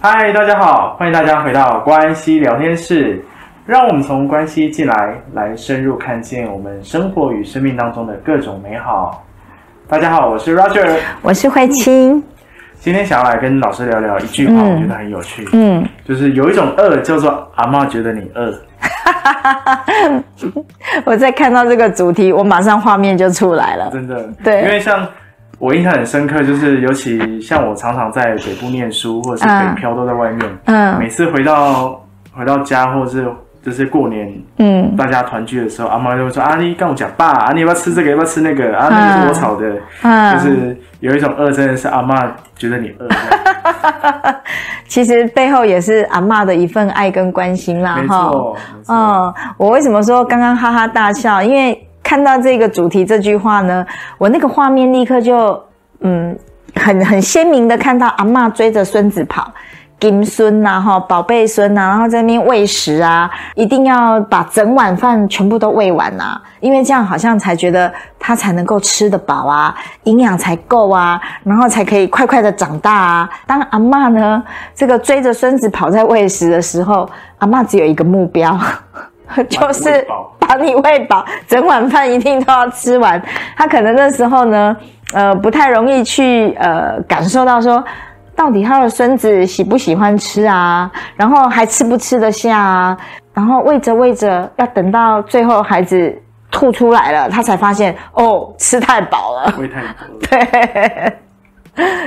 嗨，大家好，欢迎大家回到关系聊天室。让我们从关系进来，来深入看见我们生活与生命当中的各种美好。大家好，我是 Roger，我是慧清。今天想要来跟老师聊聊一句话，我觉得很有趣。嗯，就是有一种饿叫做阿嬷觉得你饿。我在看到这个主题，我马上画面就出来了。真的，对，因为像。我印象很深刻，就是尤其像我常常在北部念书，或者是北漂都在外面。嗯，嗯每次回到回到家，或者是就是过年，嗯，大家团聚的时候，阿妈就会说：“啊，你跟我讲爸，啊，你要不要吃这个？要不要吃那个？啊，那个是我炒的。嗯”就是有一种饿，真的是阿妈觉得你饿。其实背后也是阿妈的一份爱跟关心啦，哈。嗯，我为什么说刚刚哈哈大笑？因为。看到这个主题这句话呢，我那个画面立刻就嗯，很很鲜明的看到阿嬷追着孙子跑，金孙呐哈，宝贝孙呐，然后在那边喂食啊，一定要把整碗饭全部都喂完呐、啊，因为这样好像才觉得他才能够吃得饱啊，营养才够啊，然后才可以快快的长大啊。当阿嬷呢这个追着孙子跑在喂食的时候，阿嬷只有一个目标。就是把你喂饱，整碗饭一定都要吃完。他可能那时候呢，呃，不太容易去呃感受到说，到底他的孙子喜不喜欢吃啊，然后还吃不吃得下啊，然后喂着喂着，要等到最后孩子吐出来了，他才发现哦，吃太饱了，喂太多了。对，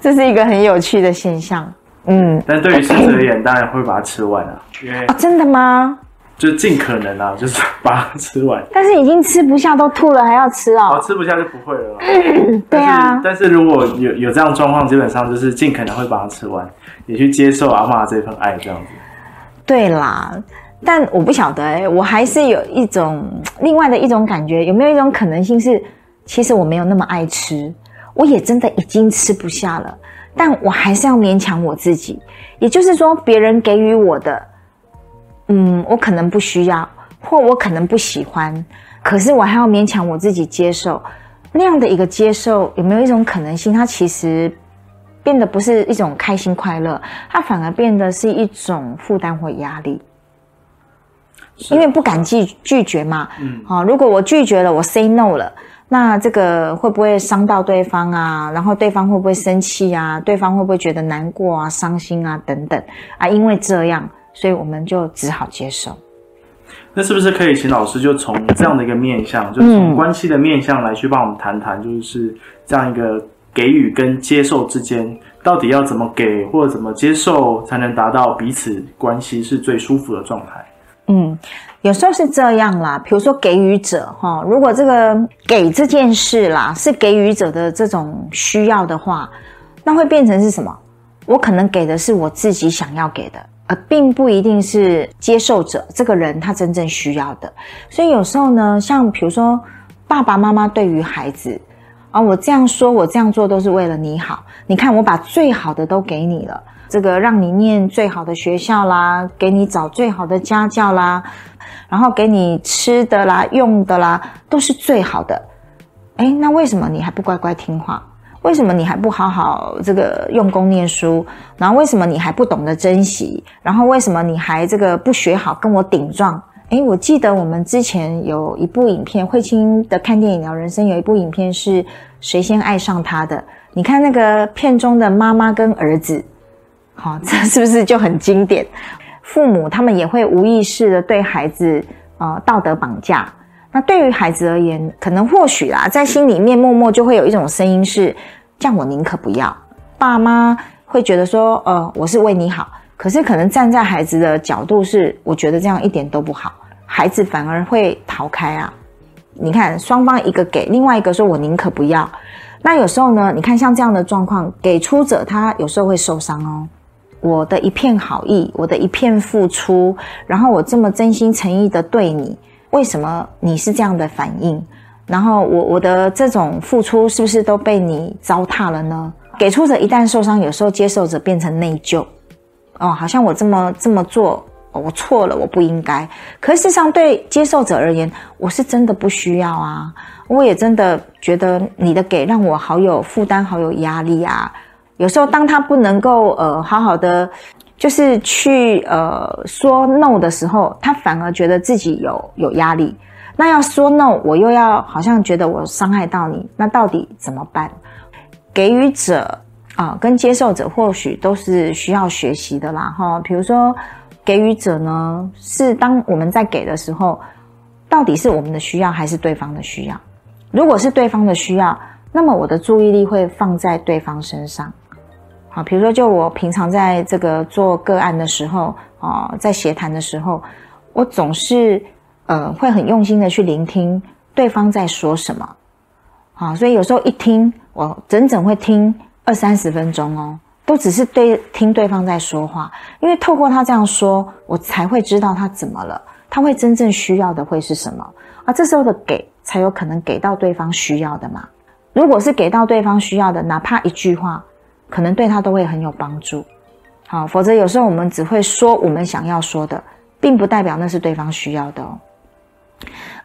这是一个很有趣的现象。嗯，但对于孙子而言，当然会把它吃完啊。因为哦，真的吗？就尽可能啊，就是把它吃完。但是已经吃不下，都吐了，还要吃哦。哦，吃不下就不会了。对啊。但是如果有有这样状况，基本上就是尽可能会把它吃完，也去接受阿嬷这份爱，这样子。对啦，但我不晓得哎、欸，我还是有一种另外的一种感觉，有没有一种可能性是，其实我没有那么爱吃，我也真的已经吃不下了，但我还是要勉强我自己。也就是说，别人给予我的。嗯，我可能不需要，或我可能不喜欢，可是我还要勉强我自己接受。那样的一个接受，有没有一种可能性？它其实变得不是一种开心快乐，它反而变得是一种负担或压力。因为不敢拒拒绝嘛。嗯。好，如果我拒绝了，我 say no 了，那这个会不会伤到对方啊？然后对方会不会生气啊？对方会不会觉得难过啊、伤心啊等等啊？因为这样。所以我们就只好接受。那是不是可以请老师就从这样的一个面向，就是从关系的面向来去帮我们谈谈，就是这样一个给予跟接受之间，到底要怎么给或者怎么接受，才能达到彼此关系是最舒服的状态？嗯，有时候是这样啦。比如说给予者哈，如果这个给这件事啦是给予者的这种需要的话，那会变成是什么？我可能给的是我自己想要给的。而并不一定是接受者这个人他真正需要的，所以有时候呢，像比如说爸爸妈妈对于孩子啊，我这样说，我这样做都是为了你好。你看，我把最好的都给你了，这个让你念最好的学校啦，给你找最好的家教啦，然后给你吃的啦、用的啦，都是最好的。诶，那为什么你还不乖乖听话？为什么你还不好好这个用功念书？然后为什么你还不懂得珍惜？然后为什么你还这个不学好跟我顶撞？诶，我记得我们之前有一部影片，慧清的看电影聊人生有一部影片是谁先爱上他的？你看那个片中的妈妈跟儿子，好，这是不是就很经典？父母他们也会无意识的对孩子呃道德绑架。那对于孩子而言，可能或许啦，在心里面默默就会有一种声音是：这样我宁可不要。爸妈会觉得说，呃，我是为你好，可是可能站在孩子的角度是，我觉得这样一点都不好，孩子反而会逃开啊。你看双方一个给，另外一个说我宁可不要。那有时候呢，你看像这样的状况，给出者他有时候会受伤哦。我的一片好意，我的一片付出，然后我这么真心诚意的对你，为什么你是这样的反应？然后我我的这种付出是不是都被你糟蹋了呢？给出者一旦受伤，有时候接受者变成内疚，哦，好像我这么这么做。我错了，我不应该。可事实上，对接受者而言，我是真的不需要啊。我也真的觉得你的给让我好有负担，好有压力啊。有时候，当他不能够呃好好的，就是去呃说 no 的时候，他反而觉得自己有有压力。那要说 no，我又要好像觉得我伤害到你，那到底怎么办？给予者啊、跟接受者或许都是需要学习的啦。哈，比如说。给予者呢，是当我们在给的时候，到底是我们的需要还是对方的需要？如果是对方的需要，那么我的注意力会放在对方身上。啊，比如说，就我平常在这个做个案的时候，啊，在协谈的时候，我总是呃会很用心的去聆听对方在说什么。啊，所以有时候一听，我整整会听二三十分钟哦。都只是对听对方在说话，因为透过他这样说，我才会知道他怎么了，他会真正需要的会是什么，而这时候的给才有可能给到对方需要的嘛。如果是给到对方需要的，哪怕一句话，可能对他都会很有帮助。好，否则有时候我们只会说我们想要说的，并不代表那是对方需要的哦。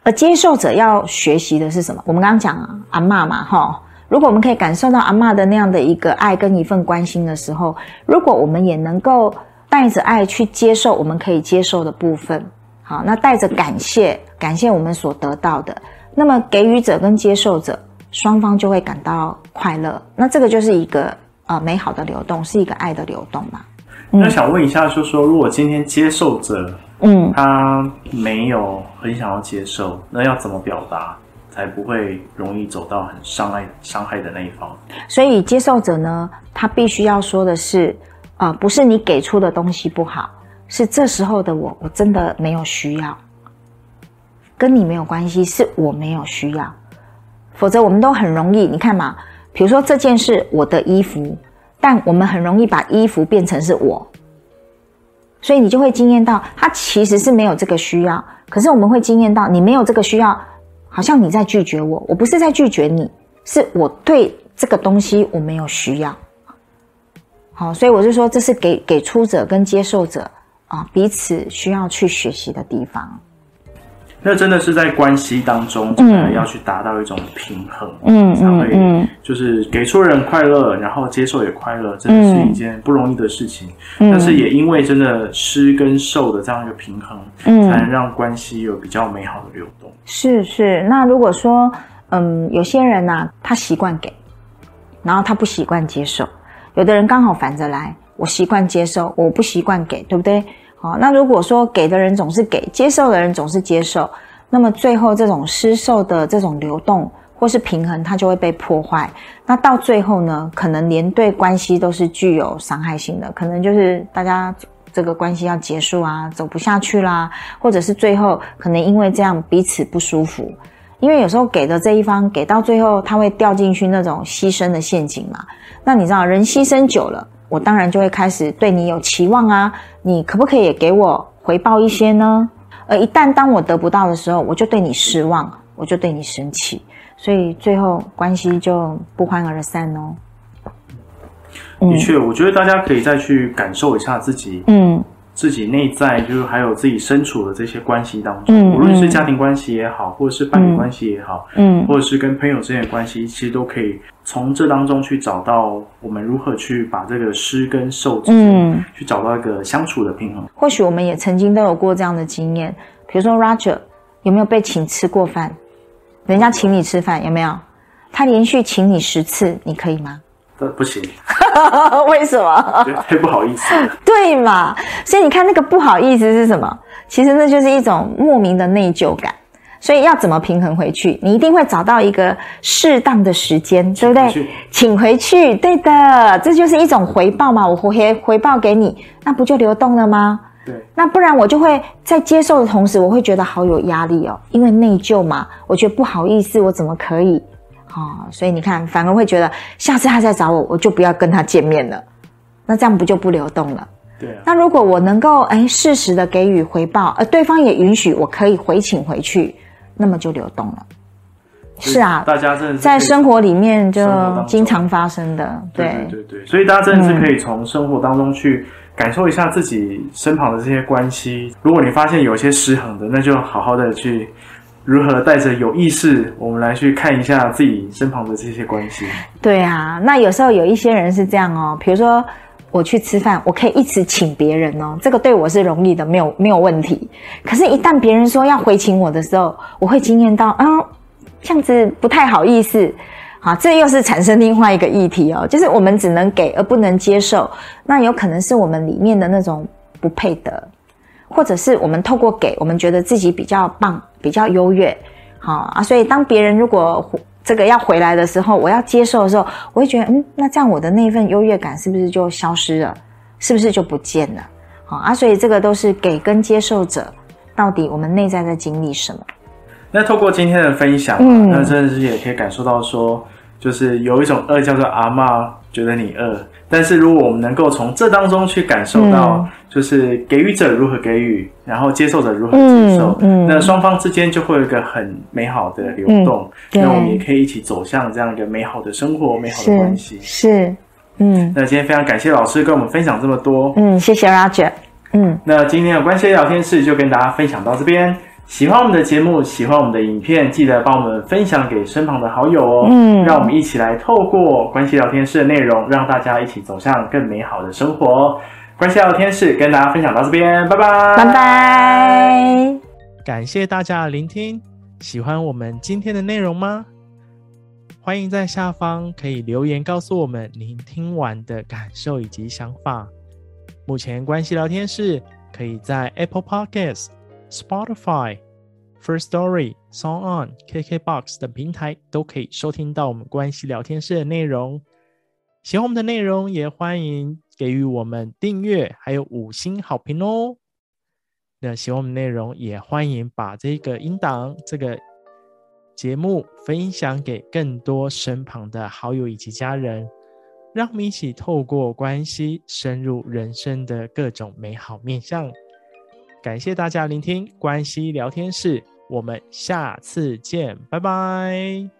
而接受者要学习的是什么？我们刚刚讲啊，阿嬷嘛，哈。如果我们可以感受到阿嬷的那样的一个爱跟一份关心的时候，如果我们也能够带着爱去接受我们可以接受的部分，好，那带着感谢，感谢我们所得到的，那么给予者跟接受者双方就会感到快乐，那这个就是一个呃美好的流动，是一个爱的流动嘛。那想问一下，就是说，如果今天接受者嗯他没有很想要接受，那要怎么表达？才不会容易走到很伤害伤害的那一方。所以接受者呢，他必须要说的是，啊、呃，不是你给出的东西不好，是这时候的我，我真的没有需要，跟你没有关系，是我没有需要。否则我们都很容易，你看嘛，比如说这件事，我的衣服，但我们很容易把衣服变成是我，所以你就会惊艳到，他其实是没有这个需要，可是我们会惊艳到，你没有这个需要。好像你在拒绝我，我不是在拒绝你，是我对这个东西我没有需要。好，所以我就说，这是给给出者跟接受者啊彼此需要去学习的地方。那真的是在关系当中，嗯，要去达到一种平衡，嗯，才会就是给出人快乐，然后接受也快乐，真的是一件不容易的事情。嗯，但是也因为真的施跟受的这样一个平衡，嗯，才能让关系有比较美好的流动。是是，那如果说，嗯，有些人呐，他习惯给，然后他不习惯接受，有的人刚好反着来，我习惯接受，我不习惯给，对不对？好，那如果说给的人总是给，接受的人总是接受，那么最后这种施受的这种流动或是平衡，它就会被破坏。那到最后呢，可能连对关系都是具有伤害性的，可能就是大家这个关系要结束啊，走不下去啦，或者是最后可能因为这样彼此不舒服。因为有时候给的这一方给到最后，他会掉进去那种牺牲的陷阱嘛。那你知道，人牺牲久了。我当然就会开始对你有期望啊，你可不可以也给我回报一些呢？而一旦当我得不到的时候，我就对你失望，我就对你生气，所以最后关系就不欢而散哦。的确，我觉得大家可以再去感受一下自己，嗯。自己内在就是还有自己身处的这些关系当中，嗯、无论是家庭关系也好，或者是伴侣关系也好，嗯，或者是跟朋友之间的关系，其实都可以从这当中去找到我们如何去把这个施跟受之间，嗯，去找到一个相处的平衡。或许我们也曾经都有过这样的经验，比如说 Roger 有没有被请吃过饭？人家请你吃饭有没有？他连续请你十次，你可以吗？呃不行，为什么？太不好意思。对嘛？所以你看那个不好意思是什么？其实那就是一种莫名的内疚感。所以要怎么平衡回去？你一定会找到一个适当的时间，对不对？请回去，对的，这就是一种回报嘛。我回回报给你，那不就流动了吗？对，那不然我就会在接受的同时，我会觉得好有压力哦，因为内疚嘛，我觉得不好意思，我怎么可以？哦，所以你看，反而会觉得下次他再找我，我就不要跟他见面了。那这样不就不流动了？对啊。那如果我能够哎适时的给予回报，而对方也允许我可以回请回去，那么就流动了。是啊，大家真的在生活里面就经常发生的。对对对对，所以大家真的是可以从生活当中去感受一下自己身旁的这些关系。如果你发现有些失衡的，那就好好的去。如何带着有意识，我们来去看一下自己身旁的这些关系？对啊，那有时候有一些人是这样哦，比如说我去吃饭，我可以一直请别人哦，这个对我是容易的，没有没有问题。可是，一旦别人说要回请我的时候，我会惊艳到，嗯，这样子不太好意思。好，这又是产生另外一个议题哦，就是我们只能给而不能接受，那有可能是我们里面的那种不配得。或者是我们透过给，我们觉得自己比较棒、比较优越，好啊，所以当别人如果这个要回来的时候，我要接受的时候，我会觉得，嗯，那这样我的那份优越感是不是就消失了？是不是就不见了？好啊，所以这个都是给跟接受者，到底我们内在在经历什么？那透过今天的分享，嗯，那真的是也可以感受到说，就是有一种饿叫做阿妈觉得你饿。但是，如果我们能够从这当中去感受到，就是给予者如何给予，然后接受者如何接受，嗯，嗯，那双方之间就会有一个很美好的流动，那、嗯、我们也可以一起走向这样一个美好的生活、美好的关系。是，嗯。那今天非常感谢老师跟我们分享这么多，嗯，谢谢 Roger，嗯。那今天的关系聊天室就跟大家分享到这边。喜欢我们的节目，喜欢我们的影片，记得帮我们分享给身旁的好友哦。嗯，让我们一起来透过关系聊天室的内容，让大家一起走向更美好的生活。关系聊天室跟大家分享到这边，拜拜，拜拜。感谢大家的聆听，喜欢我们今天的内容吗？欢迎在下方可以留言告诉我们您听完的感受以及想法。目前关系聊天室可以在 Apple Podcast。Spotify、First Story、Song On、KKBox 等平台都可以收听到我们关系聊天室的内容。喜欢我们的内容，也欢迎给予我们订阅，还有五星好评哦。那喜欢我们内容，也欢迎把这个音档、这个节目分享给更多身旁的好友以及家人，让我们一起透过关系深入人生的各种美好面向。感谢大家聆听关系聊天室，我们下次见，拜拜。